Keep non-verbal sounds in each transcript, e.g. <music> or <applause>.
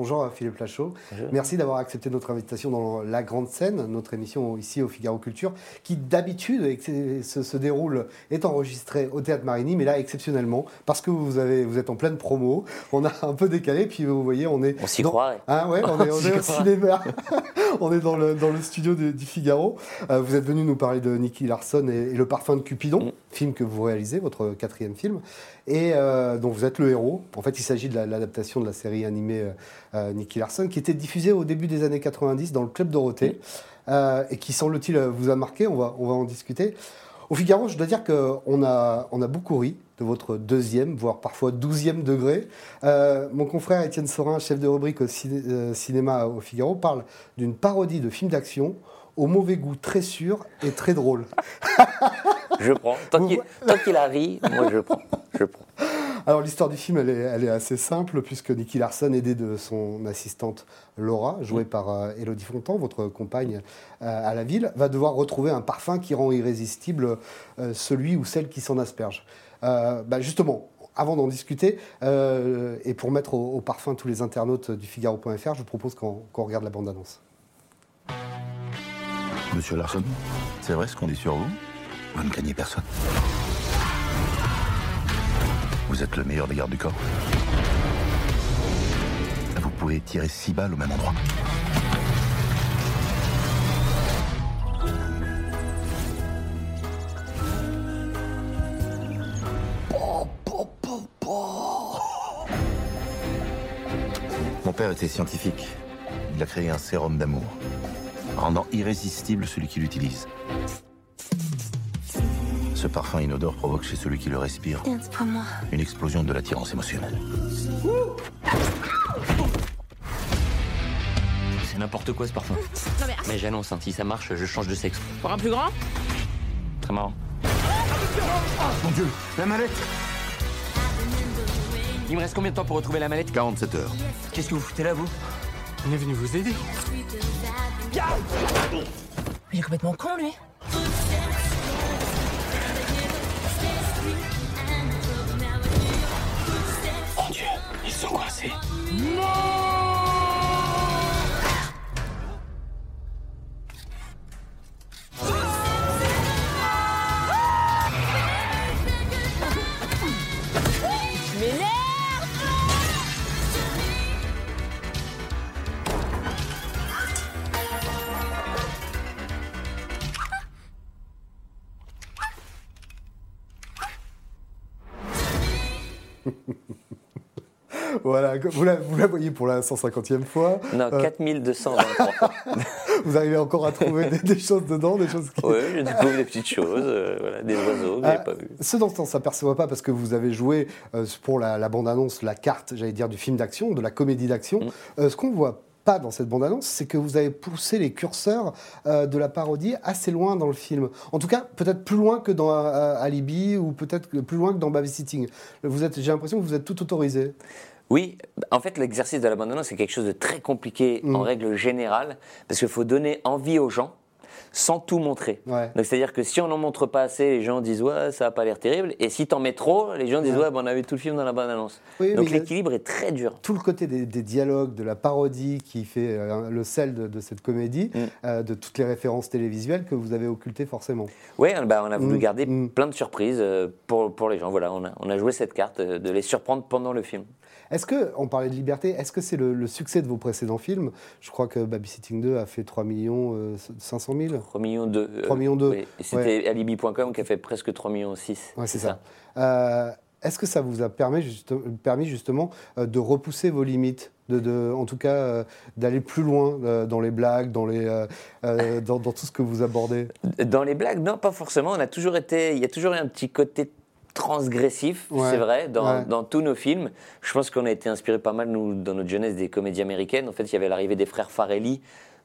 Bonjour Philippe Lachaud. Merci d'avoir accepté notre invitation dans La Grande Scène, notre émission ici au Figaro Culture, qui d'habitude se, se, déroule, est enregistrée au Théâtre Marigny, mais là exceptionnellement, parce que vous, avez, vous êtes en pleine promo, on a un peu décalé, puis vous voyez, on est... On s'y croirait. Ah ouais, on <laughs> est, on est au cinéma, <laughs> on est dans le, dans le studio du, Figaro. Euh, vous êtes venu nous parler de Nicky Larson et, Le Parfum de Cupidon, mm. film que vous réalisez, votre quatrième film, et euh, dont vous êtes le héros. En fait, il s'agit de l'adaptation de la série animée... Euh, euh, Nicky Larson, qui était diffusé au début des années 90 dans le Club Dorothée, euh, et qui, semble-t-il, vous a marqué. On va, on va en discuter. Au Figaro, je dois dire qu'on a, on a beaucoup ri de votre deuxième, voire parfois douzième degré. Euh, mon confrère Étienne Sorin, chef de rubrique au cinéma au Figaro, parle d'une parodie de film d'action au mauvais goût très sûr et très drôle. <laughs> je prends. Tant qu'il a ri, moi je prends. Je prends. Alors l'histoire du film, elle est, assez simple, puisque Nicky Larson, aidé de son assistante Laura, jouée par euh, Elodie Fontan, votre compagne euh, à la ville, va devoir retrouver un parfum qui rend irrésistible euh, celui ou celle qui s'en asperge. Bah, justement, avant d'en discuter, et pour mettre au, parfum tous les internautes du Figaro.fr, je vous propose qu'on regarde la bande-annonce. Monsieur Larson, c'est vrai ce qu'on dit sur vous? Vous ne gagnez personne. Vous êtes le meilleur des gardes du corps. Vous pouvez tirer six balles au même endroit. Mon père était scientifique. Il a créé un sérum d'amour, rendant irrésistible celui qui l'utilise. Ce parfum inodore provoque chez celui qui le respire une explosion de l'attirance émotionnelle. C'est n'importe quoi ce parfum. mais, j'annonce, hein, si ça marche, je change de sexe. Pour un plus grand? Très marrant. mon Dieu, la mallette Il me reste combien de temps pour retrouver la mallette? 47 heures. Qu'est-ce que vous foutez là, vous? On est venu vous aider. Il est complètement con, lui No! Voilà, vous la, vous la, voyez pour la 150e fois. Non, 4223 euh, <laughs> vous arrivez encore à trouver des, choses dedans, des choses qui... Oui, je découvre des petites choses, euh, voilà, des oiseaux que n'ai pas vus. Ce dont on ne s'aperçoit pas, parce que vous avez joué euh, pour la, bande-annonce, la carte, j'allais dire, du film d'action, de la comédie d'action, mm. ce qu'on voit pas dans cette bande-annonce, c'est que vous avez poussé les curseurs de la parodie assez loin dans le film. En tout cas, peut-être plus loin que dans Alibi ou peut-être plus loin que dans Babysitting. Vous êtes, j'ai l'impression que vous êtes tout autorisé. Oui, en fait, l'exercice de l'abandon, c'est quelque chose de très compliqué en mm. règle générale, parce qu'il faut donner envie aux gens sans tout montrer. Donc c'est-à-dire que si on n'en montre pas assez, les gens disent ouais ça n'a pas l'air terrible, et si t'en mets trop, les gens disent ouais, on a vu tout le film dans la bande annonce. Donc l'équilibre est très dur. Tout le côté des, dialogues, de la parodie qui fait euh, le sel de, cette comédie, mm. euh, de toutes les références télévisuelles que vous avez occultées forcément. Oui, bah, on a voulu mm. garder plein de surprises euh, pour, pour les gens. Voilà, on a, on a joué cette carte de les surprendre pendant le film. Est-ce que, on parlait de liberté, est-ce que c'est le, succès de vos précédents films? Je crois que Babysitting 2 a fait 3 millions 500 000 3 millions 2. 3 millions 2. C'était alibi.com qui a fait presque 3 millions 6. Ouais, c'est ça. Euh, est-ce que ça vous a permis, permis justement euh, de repousser vos limites de, en tout cas, euh, d'aller plus loin dans les blagues, dans, les, dans, dans, tout ce que vous abordez? Dans les blagues, non, pas forcément. On a toujours été, il y a toujours eu un petit côté transgressif, c'est vrai, dans, tous nos films. Je pense qu'on a été inspiré pas mal, nous, dans notre jeunesse, des comédies américaines. En fait, il y avait l'arrivée des frères Farelli,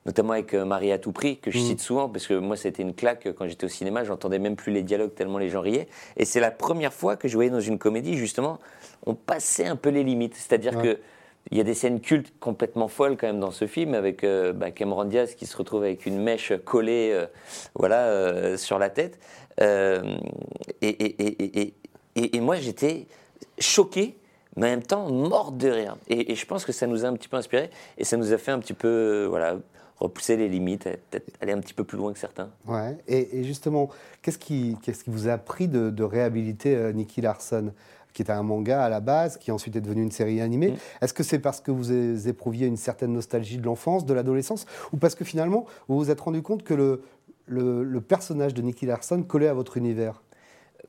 notamment avec euh, Marie à tout prix, que je mm. cite souvent, parce que moi, c'était une claque quand j'étais au cinéma. J'entendais même plus les dialogues tellement les gens riaient. Et c'est la première fois que je voyais dans une comédie, justement, on passait un peu les limites. C'est-à-dire que il y a des scènes cultes complètement folles quand même dans ce film avec euh, bah, Cameron Diaz qui se retrouve avec une mèche collée euh, voilà, sur la tête. et, et, et, et, moi, j'étais choqué, mais en même temps morte de rire. Et, et, je pense que ça nous a un petit peu inspiré et ça nous a fait un petit peu, voilà, repousser les limites, peut-être aller un petit peu plus loin que certains. Ouais. Et, justement, qu'est-ce qui, qu'est-ce qui vous a pris de, de réhabiliter euh, Nicky Larson qui était un manga à la base, qui ensuite est devenu une série animée? Mm. Est-ce que c'est parce que vous éprouviez une certaine nostalgie de l'enfance, de l'adolescence, ou parce que finalement vous vous êtes rendu compte que le, le, le personnage de Nicky Larson collait à votre univers?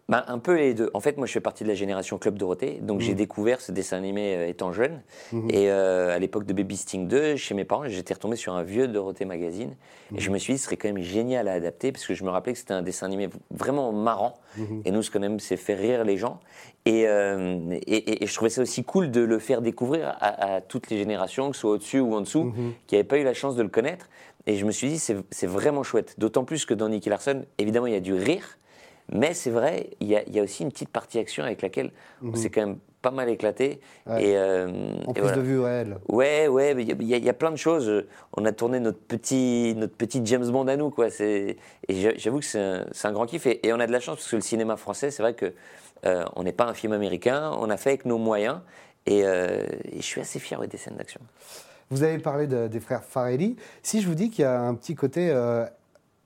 Bah, un peu les deux. En fait, moi, je fais partie de la génération Club Dorothée, donc j'ai mmh. découvert ce dessin animé euh, étant jeune. Mmh. Et euh, à l'époque de Baby Sting 2, chez mes parents, j'étais retombé sur un vieux Dorothée magazine. Et je mmh. me suis dit, ce serait quand même génial à adapter, parce que je me rappelais que c'était un dessin animé vraiment marrant. Et nous, ce quand même, c'est faire rire les gens. Euh, et, et, je trouvais ça aussi cool de le faire découvrir à, toutes les générations, que ce soit au-dessus ou en dessous, qui n'avaient pas eu la chance de le connaître. Et je me suis dit, c'est vraiment chouette. D'autant plus que dans Nicky Larson, évidemment, il y a du rire. Mais c'est vrai, il y, a, aussi une petite partie action avec laquelle on mhm. s'est quand même pas mal éclaté. Et, euh, en plus de vue réelle. Ouais, ouais, il y, y, a plein de choses. On a tourné notre petit, notre petit James Bond à nous, quoi. Et j'avoue que c'est un, grand kiff. Et, on a de la chance parce que le cinéma français, c'est vrai que euh, on n'est pas un film américain. On a fait avec nos moyens. Et, euh, je suis assez fier des scènes d'action. Vous avez parlé des frères Farelli. Si je vous dis qu'il y a un petit côté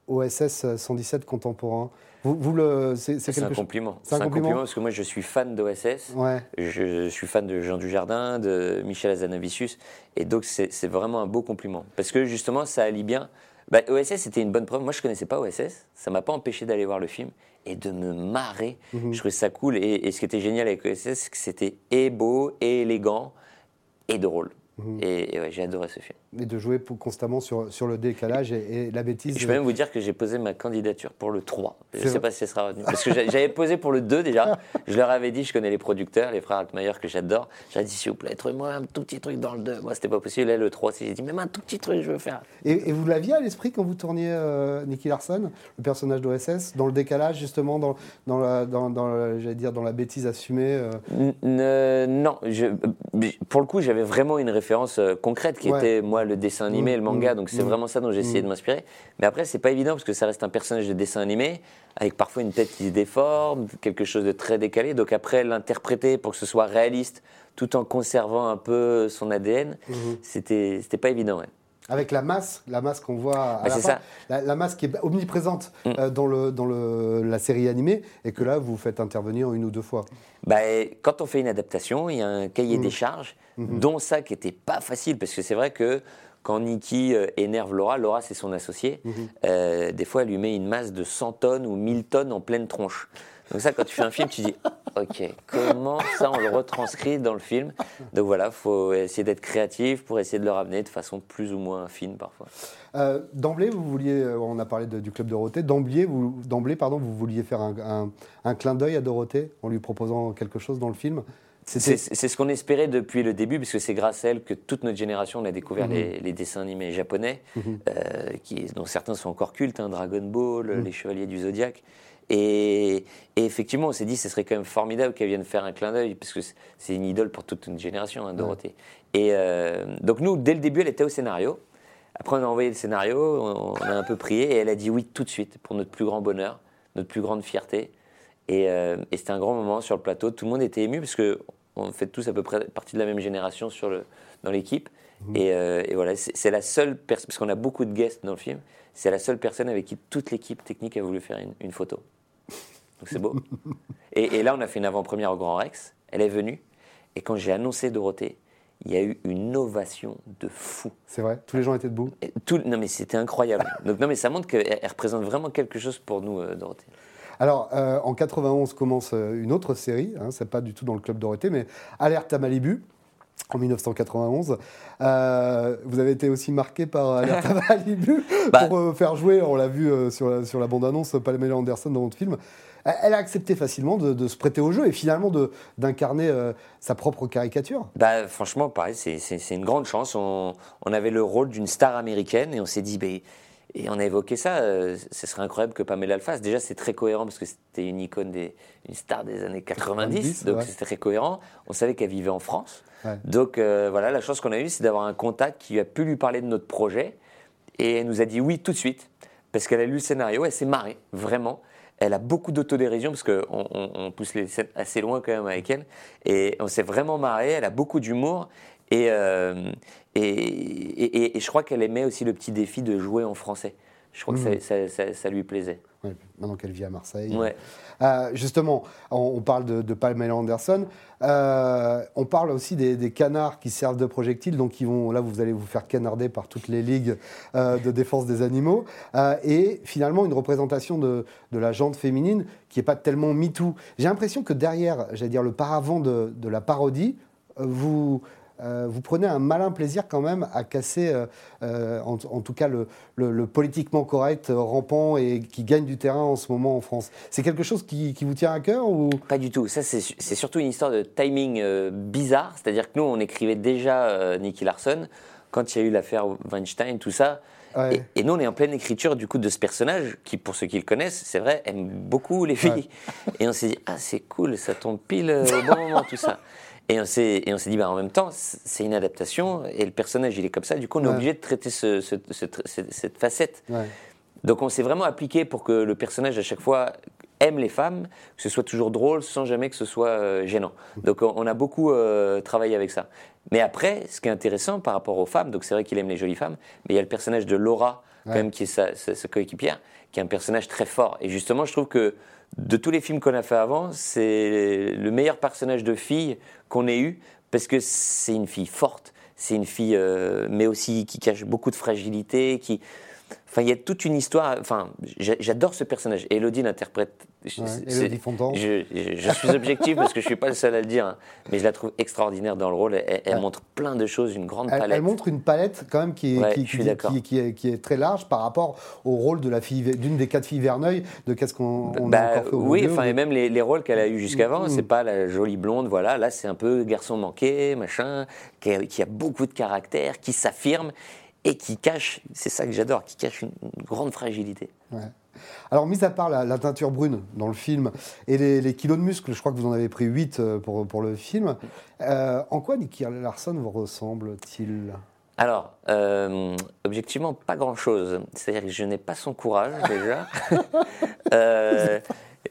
OSS 117 contemporain, vous, le, c'est, un compliment. C'est un, compliment parce que moi je suis fan d'OSS. Ouais. Je, suis fan de Jean Dujardin, de Michel Azanavicius. Et donc c'est, vraiment un beau compliment. Parce que justement ça allie bien. Bah, OSS c'était une bonne preuve. Moi je connaissais pas OSS. Ça m'a pas empêché d'aller voir le film et de me marrer. Mhm. Je trouvais ça cool. Et, et, ce qui était génial avec OSS, c'est que c'était et beau, et élégant, et drôle. Mhm. Et, j'ai adoré ce film. Et de jouer constamment sur, sur le décalage et, la bêtise. Je peux même vous dire que j'ai posé ma candidature pour le 3. Je ne sais pas si ce sera retenu. Parce que j'avais posé pour le 2 déjà. Je leur avais dit, je connais les producteurs, les frères Altmaier que j'adore. J'avais dit, s'il vous plaît, trouvez-moi un tout petit truc dans le 2. Moi, c'était pas possible. Là, le 3, j'ai dit, même un tout petit truc, je veux faire. Et, vous l'aviez à l'esprit quand vous tourniez euh, Nicky Larson, le personnage d'OSS, dans le décalage, justement, dans, dans, la, dans, dans dire, dans la bêtise assumée euh? Non. Je, pour le coup, j'avais vraiment une référence euh, concrète qui était, moi, le dessin animé, le manga. Mmh. donc, c'est mmh. vraiment ça dont j'ai essayé de mmh. m'inspirer. Mais après, c'est pas évident parce que ça reste un personnage de dessin animé avec parfois une tête qui se déforme, quelque chose de très décalé. Donc, après, l'interpréter pour que ce soit réaliste tout en conservant un peu son ADN, c'était pas évident. Avec la masse, la masse qu'on voit à la, fin, la, masse qui est omniprésente euh, dans, le, dans le, la série animée et que là, vous faites intervenir une ou deux fois. Bah, quand on fait une adaptation, il y a un cahier des charges Mhm. dont ça qui n'était pas facile, parce que c'est vrai que quand Nikki euh, énerve Laura, Laura c'est son associé, mhm. euh, des fois elle lui met une masse de 100 tonnes ou 1000 tonnes en pleine tronche. Donc ça, quand tu fais un film, tu dis, <laughs> ok, comment ça on le retranscrit dans le film? Donc voilà, il faut essayer d'être créatif pour essayer de le ramener de façon plus ou moins fine parfois. Euh, d'emblée, vous vouliez, on a parlé du club Dorothée, d'emblée, vous, d'emblée, pardon, vous vouliez faire un, un clin d'œil à Dorothée en lui proposant quelque chose dans le film? C'est ce qu'on espérait depuis le début, parce que c'est grâce à elle que toute notre génération a découvert mhm. les, dessins animés japonais, mhm. euh, qui, dont certains sont encore cultes, hein, Dragon Ball, mhm. les Chevaliers du Zodiaque. Et, effectivement, on s'est dit, ce serait quand même formidable qu'elle vienne faire un clin d'œil, parce que c'est une idole pour toute une génération, hein, Dorothée. Et euh, donc nous, dès le début, elle était au scénario. Après, on a envoyé le scénario, on, a un peu prié, et elle a dit oui tout de suite, pour notre plus grand bonheur, notre plus grande fierté. Euh, et, c'était un grand moment sur le plateau. Tout le monde était ému parce qu'on fait tous à peu près partie de la même génération sur le, dans l'équipe. Mmh. Euh, et, voilà, c'est la seule personne, parce qu'on a beaucoup de guests dans le film, c'est la seule personne avec qui toute l'équipe technique a voulu faire une, photo. Donc c'est beau. <laughs> et, là, on a fait une avant-première au Grand Rex. Elle est venue. Et quand j'ai annoncé Dorothée, il y a eu une ovation de fou. C'est vrai, tous les gens étaient debout? tout, non mais c'était incroyable. Donc non mais ça montre qu'elle représente vraiment quelque chose pour nous, euh, Dorothée. Alors, euh, en 91 commence euh, une autre série, hein, c'est pas du tout dans le club Dorothée, mais Alerte à Malibu. En 1991, euh, vous avez été aussi marqué par Alerte à <laughs> Malibu bah. pour faire jouer, on l'a vu sur la, sur la bande-annonce, Pamela Anderson dans votre film. Elle a accepté facilement de, se prêter au jeu et finalement d'incarner sa propre caricature. Bah, franchement, pareil, c'est une grande chance. On, on avait le rôle d'une star américaine et on s'est dit, bah, et on a évoqué ça, euh, ce serait incroyable que Pamela le fasse. Déjà, c'est très cohérent parce que c'était une icône, des, une star des années 90, donc c'était très cohérent. On savait qu'elle vivait en France. Donc euh, voilà, la chance qu'on a eue, c'est d'avoir un contact qui a pu lui parler de notre projet. Et elle nous a dit oui tout de suite, parce qu'elle a lu le scénario, elle s'est marrée, vraiment. Elle a beaucoup d'autodérision parce qu'on on, pousse les scènes assez loin quand même avec elle. Et on s'est vraiment marré. Elle a beaucoup d'humour. Et, euh, et, et, je crois qu'elle aimait aussi le petit défi de jouer en français. Je crois que mmh. ça, ça, ça, lui plaisait. maintenant qu'elle vit à Marseille. Ouais. Euh, justement, on, parle de, de Pamela Anderson. Euh, on parle aussi des, canards qui servent de projectiles, donc qui vont, là vous allez vous faire canarder par toutes les ligues euh, de défense des animaux. et finalement, une représentation de, la jante féminine qui n'est pas tellement MeToo. J'ai l'impression que derrière, j'allais dire, le paravent de, de la parodie, vous, euh, vous prenez un malin plaisir quand même à casser, euh, euh, en, tout cas, le, politiquement correct rampant et qui gagne du terrain en ce moment en France. C'est quelque chose qui, vous tient à cœur ou? Pas du tout. Ça, c'est surtout une histoire de timing bizarre. C'est-à-dire que nous, on écrivait déjà Nicky Larson quand il y a eu l'affaire Weinstein, tout ça. Et, nous, on est en pleine écriture du coup de ce personnage qui, pour ceux qui le connaissent, c'est vrai, aime beaucoup les filles. Et on s'est dit, ah, c'est cool, ça tombe pile au bon moment, tout ça. <laughs> Et on s'est dit, bah, en même temps, c'est une adaptation et le personnage, il est comme ça. Du coup, on est obligé de traiter cette, facette. Donc, on s'est vraiment appliqué pour que le personnage, à chaque fois, aime les femmes, que ce soit toujours drôle, sans jamais que ce soit euh, gênant. Donc, on a beaucoup euh, travaillé avec ça. Mais après, ce qui est intéressant par rapport aux femmes, donc c'est vrai qu'il aime les jolies femmes, mais il y a le personnage de Laura, quand même, qui est sa, sa coéquipière, qui est un personnage très fort. Et justement, je trouve que de tous les films qu'on a fait avant, c'est le meilleur personnage de fille qu'on ait eu, parce que c'est une fille forte, c'est une fille, euh, mais aussi qui cache beaucoup de fragilité, qui, Enfin, il y a toute une histoire. Enfin, j'adore ce personnage. Elodie l'interprète. Elodie Fontan. Je, je, suis objectif parce que je suis pas le seul à le dire, hein. mais je la trouve extraordinaire dans le rôle. Elle, montre plein de choses, une grande palette. Elle montre une palette quand même qui est, qui, qui, est, qui, est, très large par rapport au rôle de la fille, d'une des quatre filles Verneuil, de qu'est-ce qu'on bah, a encore fait au Oui, enfin, et même les, les, rôles qu'elle a eu jusqu'avant, mm. c'est pas la jolie blonde, voilà. Là, c'est un peu garçon manqué, machin, qui a, qui a beaucoup de caractère, qui s'affirme et qui cache, c'est ça que j'adore, qui cache une, grande fragilité. Alors, mis à part la, teinture brune dans le film et les, kilos de muscles, je crois que vous en avez pris 8 euh, pour, pour le film, euh, en quoi Nicky Larson vous ressemble-t-il? Alors, euh, objectivement, pas grand-chose. C'est-à-dire que je n'ai pas son courage, déjà. <laughs>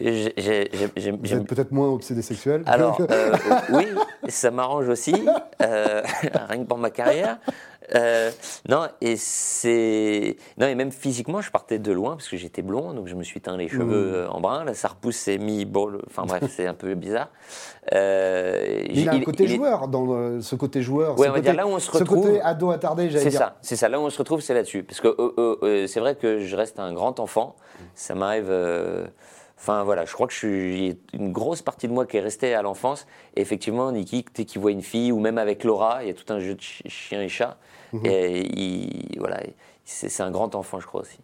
êtes peut-être moins obsédé sexuel Alors, <laughs> oui, ça m'arrange aussi, <laughs> rien que pour ma carrière. Euh, non, et c'est. Non, et même physiquement, je partais de loin parce que j'étais blond, donc je me suis teint les cheveux mmh. euh, en brun. Là, ça repousse, c'est mis. enfin bref, <laughs> c'est un peu bizarre. Euh, il a un côté joueur, dans ce côté joueur. Ouais, on va dire là où on se retrouve. Ce côté ado attardé, j'allais dire. C'est ça, c'est ça. Là où on se retrouve, c'est là-dessus. Parce que c'est vrai que je reste un grand enfant. Ça m'arrive. Enfin voilà, je crois que je suis une grosse partie de moi qui est restée à l'enfance. Et effectivement, Niki, dès qu'il voit une fille, ou même avec Laura, il y a tout un jeu de chien et chat. Mhm. Et voilà, c'est un grand enfant, je crois aussi.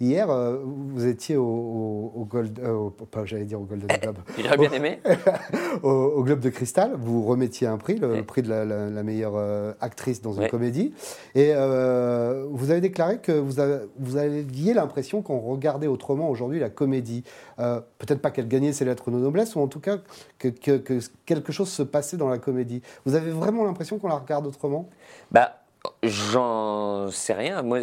Hier, euh, vous étiez au, au, Gold, euh, j'allais dire au Golden <laughs> Globe. J'aurais bien aimé. <laughs> au, Globe de Cristal, vous remettiez un prix, le, prix de la, meilleure euh, actrice dans une comédie. Et vous avez déclaré que vous, vous aviez l'impression qu'on regardait autrement aujourd'hui la comédie. Peut-être pas qu'elle gagnait ses lettres de noblesse, ou en tout cas que, que quelque chose se passait dans la comédie. Vous avez vraiment l'impression qu'on la regarde autrement? Bah, J'en sais rien. Moi,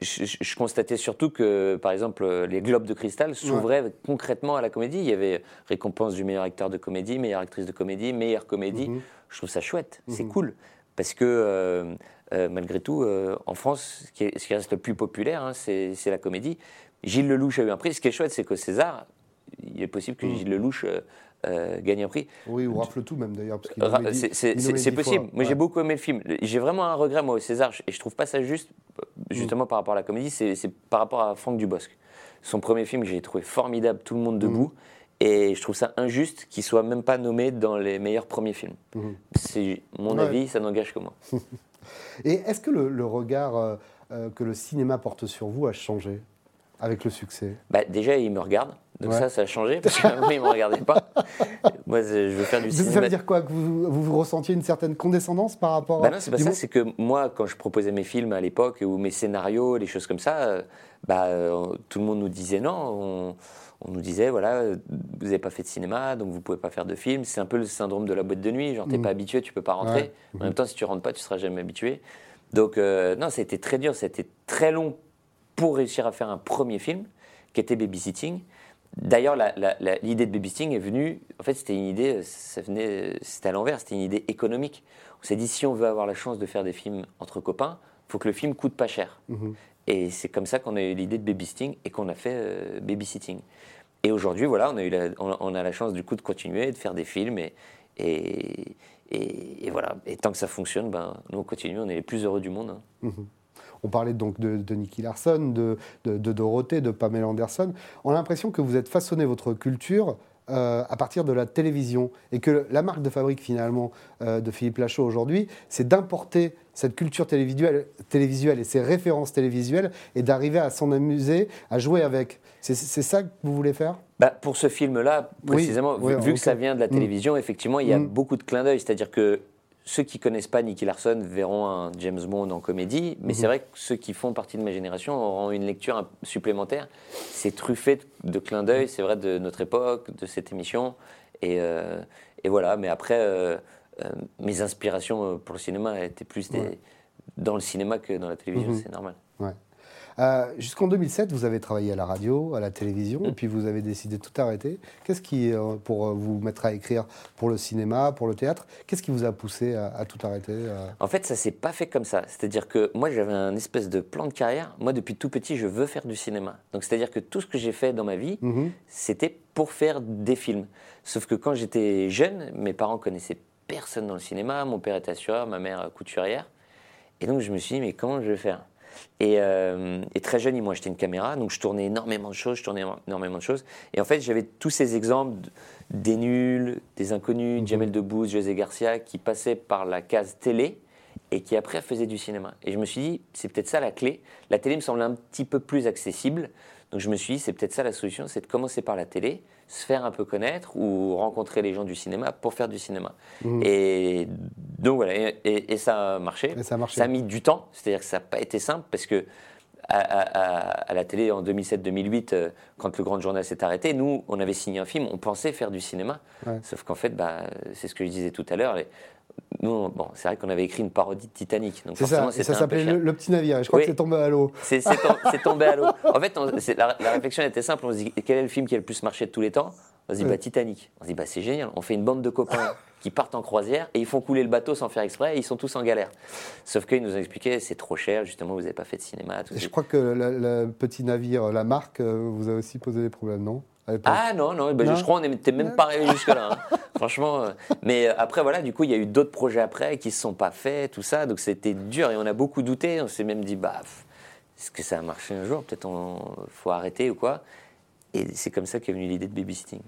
je, constatais surtout que, par exemple, les Globes de Cristal s'ouvraient concrètement à la comédie. Il y avait récompense du meilleur acteur de comédie, meilleure actrice de comédie, meilleure comédie. Mhm. Je trouve ça chouette, c'est mhm. cool. Parce que, euh, euh, malgré tout, euh, en France, ce qui, reste le plus populaire, hein, c'est la comédie. Gilles Lelouch a eu un prix. Ce qui est chouette, c'est que César, il est possible que mhm. Gilles Lelouch euh, gagner un prix. Oui, ou rafle tout même d'ailleurs. C'est possible. Moi j'ai beaucoup aimé le film. J'ai vraiment un regret moi au César et je trouve pas ça juste, justement par rapport à la comédie, c'est par rapport à Franck Dubosc. Son premier film j'ai trouvé formidable, Tout le monde debout. Mhm. Et je trouve ça injuste qu'il soit même pas nommé dans les meilleurs premiers films. Mhm. C'est mon avis, ça n'engage que moi. <laughs> et est-ce que le, regard euh, euh, que le cinéma porte sur vous a changé avec le succès? Bah, Déjà, il me regarde. Donc ça, ça a changé, parce qu'avant, il ne me regardait pas. <laughs> Moi, je veux faire du cinéma. Ça veut dire quoi Que vous, vous, ressentiez une certaine condescendance par rapport bah Non, c'est pas ça. C'est que moi, quand je proposais mes films à l'époque, ou mes scénarios, les choses comme ça, euh, bah, euh, tout le monde nous disait non. On, nous disait, voilà, vous n'avez pas fait de cinéma, donc vous ne pouvez pas faire de film. C'est un peu le syndrome de la boîte de nuit. Genre, tu n'es mm. pas habitué, tu ne peux pas rentrer. En même temps, si tu rentres pas, tu ne seras jamais habitué. Donc, euh, non, ça a été très dur, ça a été très long pour réussir à faire un premier film qui était babysitting. D'ailleurs, l'idée de babysitting est venue, en fait, c'était une idée, ça venait, c'était à l'envers, c'était une idée économique. On s'est dit, si on veut avoir la chance de faire des films entre copains, il faut que le film coûte pas cher. Mhm. Et c'est comme ça qu'on a eu l'idée de babysitting et qu'on a fait euh, babysitting. Et aujourd'hui, voilà, on a, eu la, on, a la chance du coup de continuer, de faire des films et, et, et, voilà. Et tant que ça fonctionne, ben, nous on continue, on est les plus heureux du monde. Hein. Mhm. On parlait donc de, de Nicky Larson, de, de, Dorothée, de Pamela Anderson. On a l'impression que vous êtes façonné votre culture euh, à partir de la télévision et que la marque de fabrique finalement euh, de Philippe Lachaud aujourd'hui, c'est d'importer cette culture télévisuelle, télévisuelle et ces références télévisuelles et d'arriver à s'en amuser, à jouer avec. C'est ça que vous voulez faire? Bah, Pour ce film-là, précisément, vu, que ça vient de la mm. télévision, effectivement, il y a mm. beaucoup de clins d'œil. C'est-à-dire que ceux qui connaissent pas Nicky Larson verront un James Bond en comédie, mais c'est mhm. vrai que ceux qui font partie de ma génération auront une lecture supplémentaire. C'est truffé de clins d'œil, c'est vrai, de notre époque, de cette émission. Et, euh, voilà, mais après, euh, euh, mes inspirations pour le cinéma étaient plus dans le cinéma que dans la télévision, mhm. c'est normal. Euh, jusqu'en 2007, vous avez travaillé à la radio, à la télévision, et puis vous avez décidé de tout arrêter. Qu'est-ce qui, euh, pour euh, vous mettre à écrire pour le cinéma, pour le théâtre, qu'est-ce qui vous a poussé à, tout arrêter En fait, ça s'est pas fait comme ça. C'est-à-dire que moi, j'avais un espèce de plan de carrière. Moi, depuis tout petit, je veux faire du cinéma. Donc, c'est-à-dire que tout ce que j'ai fait dans ma vie, mhm. c'était pour faire des films. Sauf que quand j'étais jeune, mes parents connaissaient personne dans le cinéma. Mon père était assureur, ma mère couturière. Et donc, je me suis dit, mais comment je vais faire? Euh, et, très jeune, ils m'ont acheté une caméra, donc je tournais énormément de choses, je tournais énormément de choses. Et en fait, j'avais tous ces exemples des nuls, des inconnus, mhm. Jamel Debbouze, José Garcia, qui passaient par la case télé et qui après faisaient du cinéma. Et je me suis dit, c'est peut-être ça la clé. La télé me semble un petit peu plus accessible. Donc je me suis dit, c'est peut-être ça la solution, c'est de commencer par la télé, se faire un peu connaître ou rencontrer les gens du cinéma pour faire du cinéma. Mmh. Et donc voilà, et, ça a marché. ça, a mis du temps, c'est-à-dire que ça n'a pas été simple parce que à, la télé en 2007-2008, euh, quand le Grand Journal s'est arrêté, nous, on avait signé un film, on pensait faire du cinéma. Sauf qu'en fait, bah, c'est ce que je disais tout à l'heure, nous, bon, c'est vrai qu'on avait écrit une parodie de Titanic. C'est ça, ça s'appelait le, Petit Navire, et je crois que c'est tombé à l'eau. C'est tombé à l'eau. En fait, la, réflexion était simple, on se dit, quel est le film qui a le plus marché de tous les temps? On se dit, bah, Titanic. On se dit, bah, c'est génial, on fait une bande de copains <laughs> qui partent en croisière et ils font couler le bateau sans faire exprès et ils sont tous en galère. Sauf qu'ils nous ont expliqué, c'est trop cher, justement, vous n'avez pas fait de cinéma. je crois que le, Petit Navire, la marque, euh, vous a aussi posé des problèmes, non? Ah non, non, ben, je crois qu'on n'était même pas arrivé jusque-là. Hein. <laughs> Franchement. Euh, mais euh, après, voilà, du coup, il y a eu d'autres projets après qui ne se sont pas faits, tout ça. Donc c'était dur et on a beaucoup douté. On s'est même dit, bah, est-ce que ça a marché un jour? Peut-être il faut arrêter ou quoi? Et c'est comme ça qu'est venue l'idée de babysitting.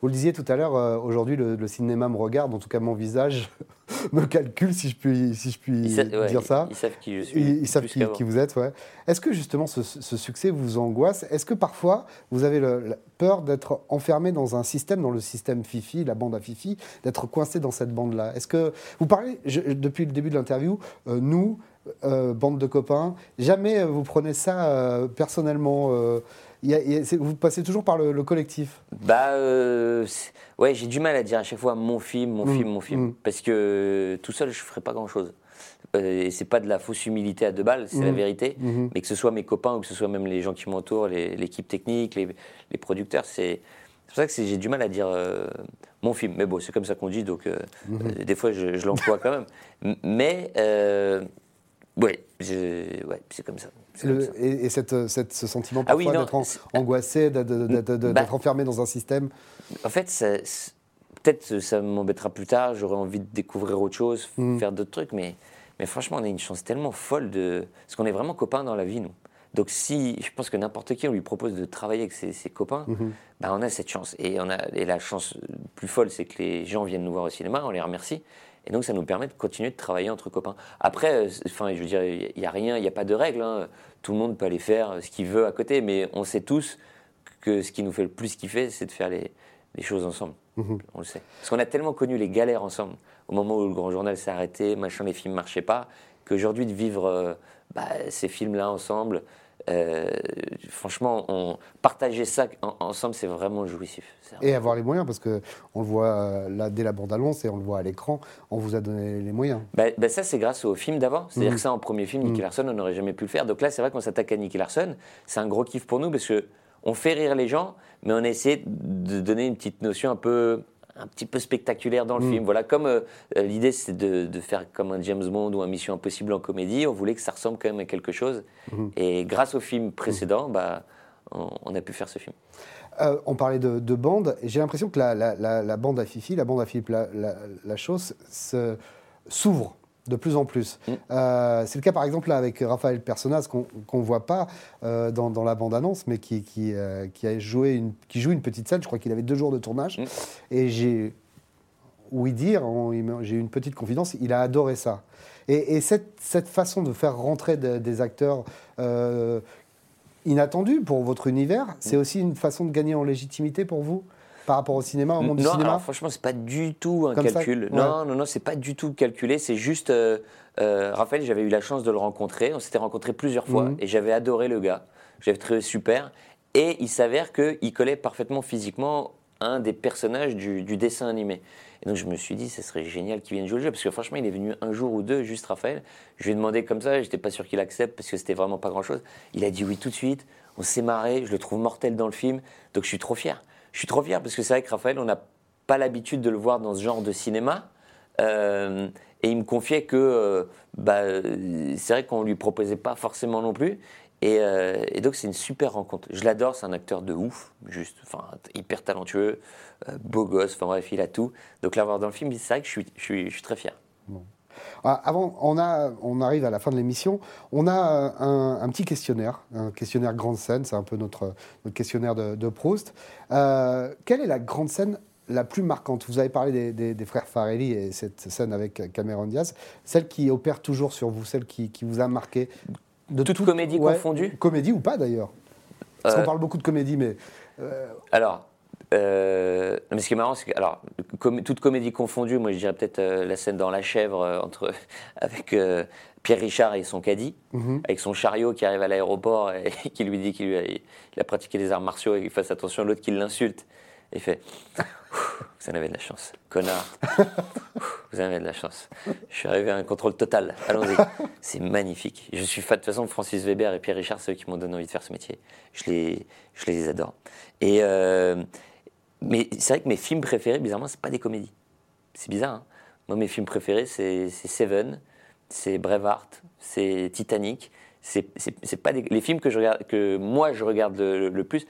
Vous le disiez tout à l'heure, euh, aujourd'hui, le, cinéma me regarde, en tout cas mon visage <laughs> me calcule, si je puis, si je puis dire ça. Ils savent qui je suis. Ils, savent qui, vous êtes, ouais. Est-ce que justement ce, succès vous angoisse? Est-ce que parfois vous avez la peur d'être enfermé dans un système, dans le système Fifi, la bande à Fifi, d'être coincé dans cette bande-là? Est-ce que vous parlez, depuis le début de l'interview, euh, nous, euh, bande de copains, jamais vous prenez ça personnellement vous passez toujours par le, collectif Bah, euh, ouais, j'ai du mal à dire à chaque fois mon film, mon mmh, film, mon film. Mmh. Parce que tout seul, je ne ferais pas grand-chose. Euh, et c'est pas de la fausse humilité à deux balles, c'est la mmh. vérité. Mais que ce soit mes copains ou que ce soit même les gens qui m'entourent, l'équipe technique, les, producteurs, c'est. pour ça que j'ai du mal à dire euh, mon film. Mais bon, c'est comme ça qu'on dit, donc des fois je, je l'emploie quand même. Mais ouais, ouais c'est comme ça. Et, cette, ce sentiment ah parfois d'être angoissé, bah d'être enfermé dans un système En fait, peut-être ça m'embêtera plus tard, j'aurais envie de découvrir autre chose, mm. faire d'autres trucs, mais, mais franchement, on a une chance tellement folle de. Parce qu'on est vraiment copains dans la vie, nous. Donc, si je pense que n'importe qui, on lui propose de travailler avec ses, copains, mm-hmm. bah, on a cette chance. Et, on a, et la chance plus folle, c'est que les gens viennent nous voir au cinéma, on les remercie. Et donc, ça nous permet de continuer de travailler entre copains. Après, euh, enfin, je veux dire, il n'y a rien, il n'y a pas de règle. Hein. Tout le monde peut aller faire ce qu'il veut à côté, mais on sait tous que ce qui nous fait le plus kiffer, c'est de faire les, choses ensemble. Mhm. On le sait. Parce qu'on a tellement connu les galères ensemble, au moment où le grand journal s'est arrêté, machin, les films ne marchaient pas, qu'aujourd'hui, de vivre euh, bah, ces films-là ensemble, euh, franchement, on, partager ça ensemble, c'est vraiment jouissif. Et avoir les moyens, parce qu'on le voit euh, là, dès la bande-annonce et on le voit à l'écran, on vous a donné les moyens. Bah, bah ça, c'est grâce au film d'avant. C'est-à-dire mm. que ça, en premier film, Nicky mm. Larson, on n'aurait jamais pu le faire. Donc là, c'est vrai qu'on s'attaque à Nicky Larson. C'est un gros kiff pour nous, parce que on fait rire les gens, mais on a essayé de donner une petite notion un peu un petit peu spectaculaire dans le mm. film. Voilà, comme euh, euh, l'idée c'est de, faire comme un James Bond ou un Mission Impossible en comédie, on voulait que ça ressemble quand même à quelque chose. Mm. Et grâce au film précédent, bah, on, a pu faire ce film. Euh, on parlait de, bande, j'ai l'impression que la, bande à Fifi, la bande à Philippe la, la, chose, s'ouvre de plus en plus. Mm. Euh, c'est le cas par exemple là, avec Raphaël Personnaz qu'on ne voit pas euh, dans, la bande-annonce, mais qui, qui, euh, qui, a joué une, qui joue une petite scène. Je crois qu'il avait deux jours de tournage. Mm. Et j'ai, oui dire, j'ai eu une petite confidence, il a adoré ça. Et, cette, cette, façon de faire rentrer des acteurs inattendus pour votre univers, c'est mm. aussi une façon de gagner en légitimité pour vous? Par rapport au cinéma, au monde du cinéma alors, Franchement, c'est pas du tout un calcul. Non, non, non, c'est pas du tout calculé. C'est juste. Euh, euh, Raphaël, j'avais eu la chance de le rencontrer. On s'était rencontrés plusieurs fois mhm. et j'avais adoré le gars. J'avais trouvé super. Et il s'avère qu'il collait parfaitement physiquement un des personnages du, dessin animé. Et donc je me suis dit, ce serait génial qu'il vienne jouer le jeu, parce que franchement, il est venu un jour ou deux, juste Raphaël. Je lui ai demandé comme ça, j'étais pas sûr qu'il accepte, parce que c'était vraiment pas grand-chose. Il a dit oui tout de suite, on s'est marré, je le trouve mortel dans le film, donc je suis trop fier je suis trop fier parce que c'est vrai que Raphaël, on n'a pas l'habitude de le voir dans ce genre de cinéma. Euh, et il me confiait que euh, bah, c'est vrai qu'on lui proposait pas forcément non plus. Euh, et, donc c'est une super rencontre. Je l'adore, c'est un acteur de ouf, juste, hyper talentueux, beau gosse, enfin bref, il a tout. Donc l'avoir dans le film, c'est vrai que je suis, très fier. Ah, avant, on, a, on arrive à la fin de l'émission. On a un, petit questionnaire, un questionnaire grande scène. C'est un peu notre, notre questionnaire de, Proust. Euh, quelle est la grande scène la plus marquante? Vous avez parlé des, frères Farelli et cette scène avec Cameron Diaz. Celle qui opère toujours sur vous, celle qui, vous a marqué? De toute, comédie confondue? Comédie ou pas d'ailleurs? Parce qu'on euh, parle beaucoup de comédie, mais. Euh, Alors, euh, mais ce qui est marrant, c'est que, alors, toute comédie confondue, moi je dirais peut-être euh, la scène dans La Chèvre euh, entre, <laughs> avec Pierre Richard et son caddie, mhm. avec son chariot qui arrive à l'aéroport <laughs> et qui lui dit qu'il a, pratiqué des arts martiaux et qu'il fasse attention à l'autre qui l'insulte. Et il fait <laughs> Vous en avez de la chance, connard. vous en avez de la chance. Je suis arrivé à un contrôle total. Allons-y. C'est magnifique. Je suis fan. De toute façon, Francis Weber et Pierre Richard, c'est eux qui m'ont donné envie de faire ce métier. Je les, je les adore. Et. Mais c'est vrai que mes films préférés, bizarrement, c'est pas des comédies. C'est bizarre. Hein moi, mes films préférés, c'est Seven, c'est Braveheart, c'est Titanic. C'est pas des, les films que je regarde, que moi je regarde le, plus.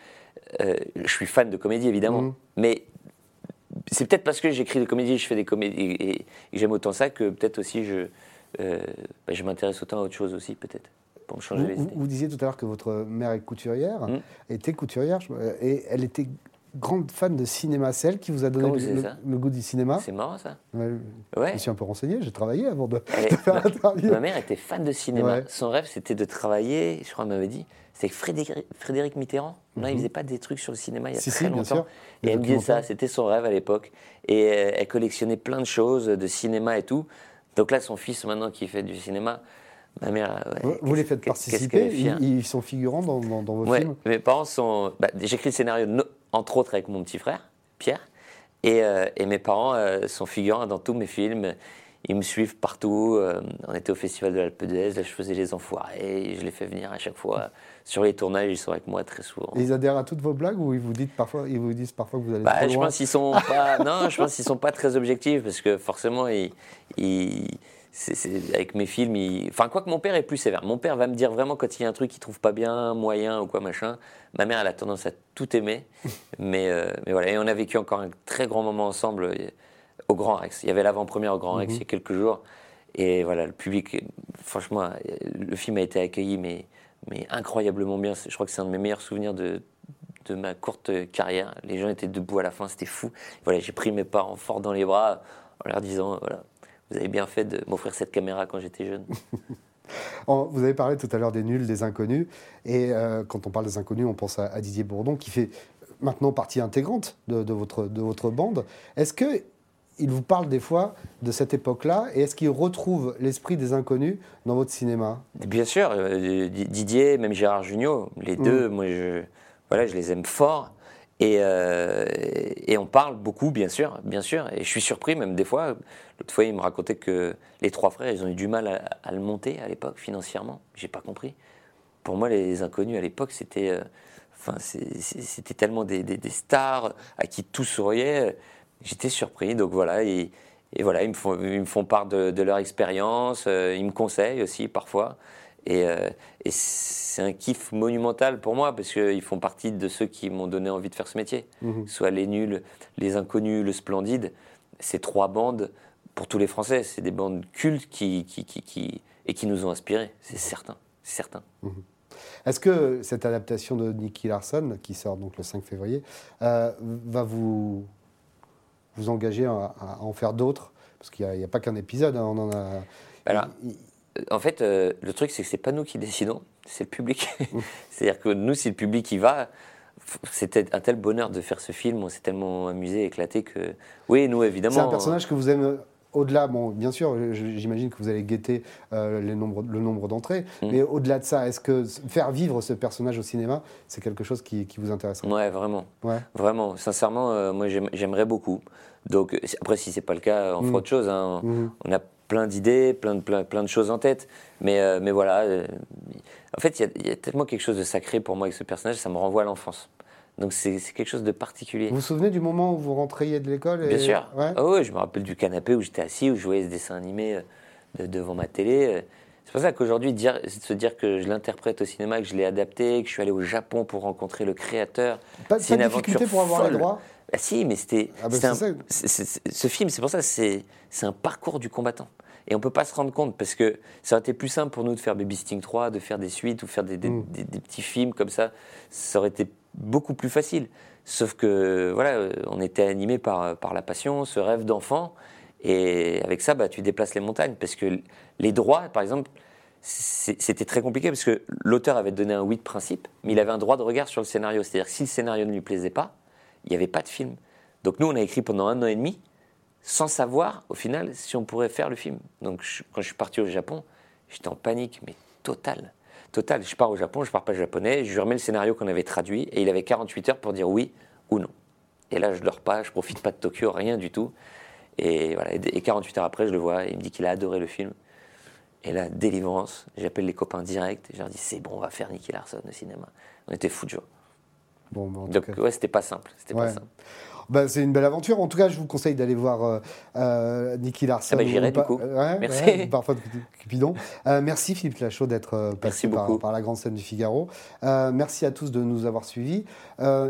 Euh, je suis fan de comédie évidemment, mmh. mais c'est peut-être parce que j'écris des comédies, je fais des comédies et, j'aime autant ça que peut-être aussi je, euh, bah, je m'intéresse autant à autre chose aussi peut-être. Pour me changer vous, vous, disiez tout à l'heure que votre mère est couturière, mmh. était couturière, et elle était grande fan de cinéma, celle qui vous a donné le, goût du cinéma. C'est marrant ça. Ouais, Je suis un peu renseigné, j'ai travaillé avant de, faire l'interview. Ma mère était fan de cinéma. Son rêve c'était de travailler, je crois qu'elle m'avait dit, c'est Frédéric, Frédéric Mitterrand. Non, il mhm. faisait pas des trucs sur le cinéma il y a très longtemps. Et elle me disait ça, c'était son rêve à l'époque. Et elle collectionnait plein de choses, de cinéma et tout. Donc là, son fils maintenant qui fait du cinéma, Ma mère, vous les faites participer? ils, sont figurants dans, dans, vos films? Mes parents sont. Bah, J'écris le scénario entre autres avec mon petit frère, Pierre. Et, euh, mes parents euh, sont figurants dans tous mes films. Ils me suivent partout. Euh, on était au Festival de l'Alpe d'Huez, je faisais les enfoirés, je les fais venir à chaque fois. Sur les tournages, ils sont avec moi très souvent. ils adhèrent à toutes vos blagues ou ils vous, disent parfois, ils vous disent parfois que vous allez bah, trop je Pense qu'ils sont pas, non, je pense qu'ils sont pas très objectifs parce que forcément, ils, ils c'est, avec mes films, enfin, quoi que mon père est plus sévère. Mon père va me dire vraiment quand il y a un truc qu'il trouve pas bien, moyen ou quoi, machin. Ma mère, elle a tendance à tout aimer. <laughs> mais, euh, mais voilà, et on a vécu encore un très grand moment ensemble euh, au Grand Rex. Il y avait l'avant-première au Grand Rex mhm. il y a quelques jours. Et voilà, le public, franchement, le film a été accueilli, mais, mais incroyablement bien. Je crois que c'est un de mes meilleurs souvenirs de, de ma courte carrière. Les gens étaient debout à la fin, c'était fou. Voilà, j'ai pris mes parents fort dans les bras en leur disant, voilà, vous avez bien fait de m'offrir cette caméra quand j'étais jeune. <laughs> Vous avez parlé tout à l'heure des nuls, des inconnus. Et euh, quand on parle des inconnus, on pense à, Didier Bourdon, qui fait maintenant partie intégrante de, votre, de votre bande. Est-ce que il vous parle des fois de cette époque-là et est-ce qu'il retrouve l'esprit des inconnus dans votre cinéma? Bien sûr, euh, Didier, même Gérard Jugnot, les mm. deux, moi je, voilà, je les aime fort. Euh, et, on parle beaucoup, bien sûr, bien sûr. Et je suis surpris, même des fois. L'autre fois, il me racontait que les trois frères, ils ont eu du mal à, le monter à l'époque, financièrement. J'ai pas compris. Pour moi, les inconnus à l'époque, c'était. Euh, tellement des, stars à qui tout souriait. J'étais surpris. Donc voilà. Et, voilà, ils me font, ils me font part de, leur expérience. Euh, ils me conseillent aussi parfois. Et, euh, c'est un kiff monumental pour moi parce qu'ils font partie de ceux qui m'ont donné envie de faire ce métier. Mhm. Soit les nuls, les inconnus, le splendide. Ces trois bandes, pour tous les Français, c'est des bandes cultes qui, qui, qui, et qui nous ont inspirés, c'est certain. certain. Mhm. Est-ce que cette adaptation de Nicky Larson, qui sort donc le 5 février, euh, va vous, vous engager à, en faire d'autres? Parce qu'il n'y a, pas qu'un épisode, hein, on en a. Alors, en fait, euh, le truc, c'est que c'est pas nous qui décidons, c'est le public. <laughs> <laughs> C'est-à-dire que nous, si le public y va, c'était un tel bonheur de faire ce film, on s'est tellement amusé, éclaté que. Oui, nous, évidemment. C'est un personnage que vous aimez au-delà, bon, bien sûr, j'imagine que vous allez guetter euh, les nombres, le nombre d'entrées, mm. mais au-delà de ça, est-ce que faire vivre ce personnage au cinéma, c'est quelque chose qui, vous intéresse? Ouais, vraiment. Ouais. Vraiment. Sincèrement, euh, moi, j'aimerais beaucoup. Donc, après, si c'est pas le cas, on fera mm. autre chose. Hein. Mm-hmm. On a plein d'idées, plein de, plein, plein de choses en tête. Mais, euh, mais voilà. en fait, il y, y, a tellement quelque chose de sacré pour moi avec ce personnage, ça me renvoie à l'enfance. Donc c'est quelque chose de particulier. Vous vous souvenez du moment où vous rentriez de l'école Bien sûr. Ouais. Ah oui, je me rappelle du canapé où j'étais assis, où je voyais ce dessin animé euh, devant ma télé. Euh. C'est pour ça qu'aujourd'hui, se dire que je l'interprète au cinéma, que je l'ai adapté, que je suis allé au Japon pour rencontrer le créateur. Pas, une difficulté pour avoir les droits bah si, mais c'était. Ah bah ce film, c'est pour ça, c'est un parcours du combattant. Et on ne peut pas se rendre compte parce que ça aurait été plus simple pour nous de faire Baby Sting 3, de faire des suites ou faire des, mm. des, des petits films comme ça. Ça aurait été beaucoup plus facile. Sauf que voilà, euh, on était animé par, par la passion, ce rêve d'enfant. Et avec ça, bah, tu déplaces les montagnes. Parce que les droits, par exemple, c'était très compliqué parce que l'auteur avait donné un oui de principe, mais il avait un droit de regard sur le scénario. C'est-à-dire que si le scénario ne lui plaisait pas, il n'y avait pas de film. Donc nous, on a écrit pendant un an et demi sans savoir, au final, si on pourrait faire le film. Donc quand je suis parti au Japon, j'étais en panique, mais totale total, je pars au Japon, je pars pas japonais, je lui remets le scénario qu'on avait traduit et il avait 48 heures pour dire oui ou non. Et là, je dors pas, je profite pas de Tokyo, rien du tout. Et voilà, et 48 heures après, je le vois, il me dit qu'il a adoré le film. Et là, délivrance, j'appelle les copains direct et je leur dis c'est bon, on va faire Nicky Larson au cinéma. On était fous de joie. Bon, Donc, ouais, c'était pas simple. C'était pas simple. Bah, c'est une belle aventure. En tout cas, je vous conseille d'aller voir euh, euh Nicky Larson. Ah bah, J'irai du coup. merci. parfois Cupidon. Euh, merci Philippe Lachaud d'être euh, passé par, la grande scène du Figaro. merci à tous de nous avoir suivis.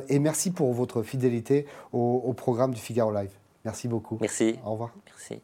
et merci pour votre fidélité au, au programme du Figaro Live. Merci beaucoup. Merci. Au revoir. Merci.